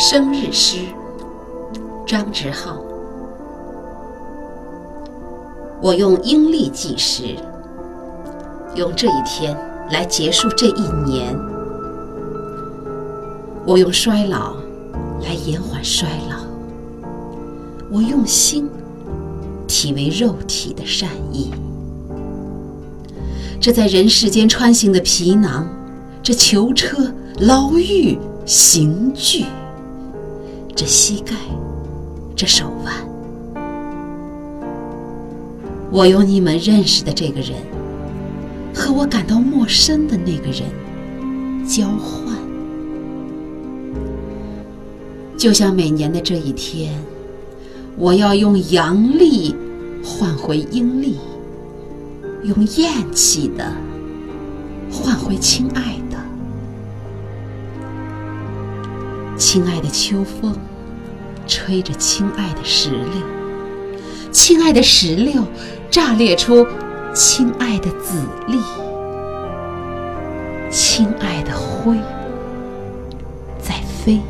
生日诗，张直浩。我用阴历计时，用这一天来结束这一年。我用衰老来延缓衰老。我用心体为肉体的善意。这在人世间穿行的皮囊，这囚车、牢狱、刑具。这膝盖，这手腕，我用你们认识的这个人和我感到陌生的那个人交换，就像每年的这一天，我要用阳历换回阴历，用厌弃的换回亲爱的。亲爱的秋风，吹着亲爱的石榴，亲爱的石榴，炸裂出亲爱的籽粒，亲爱的灰在飞。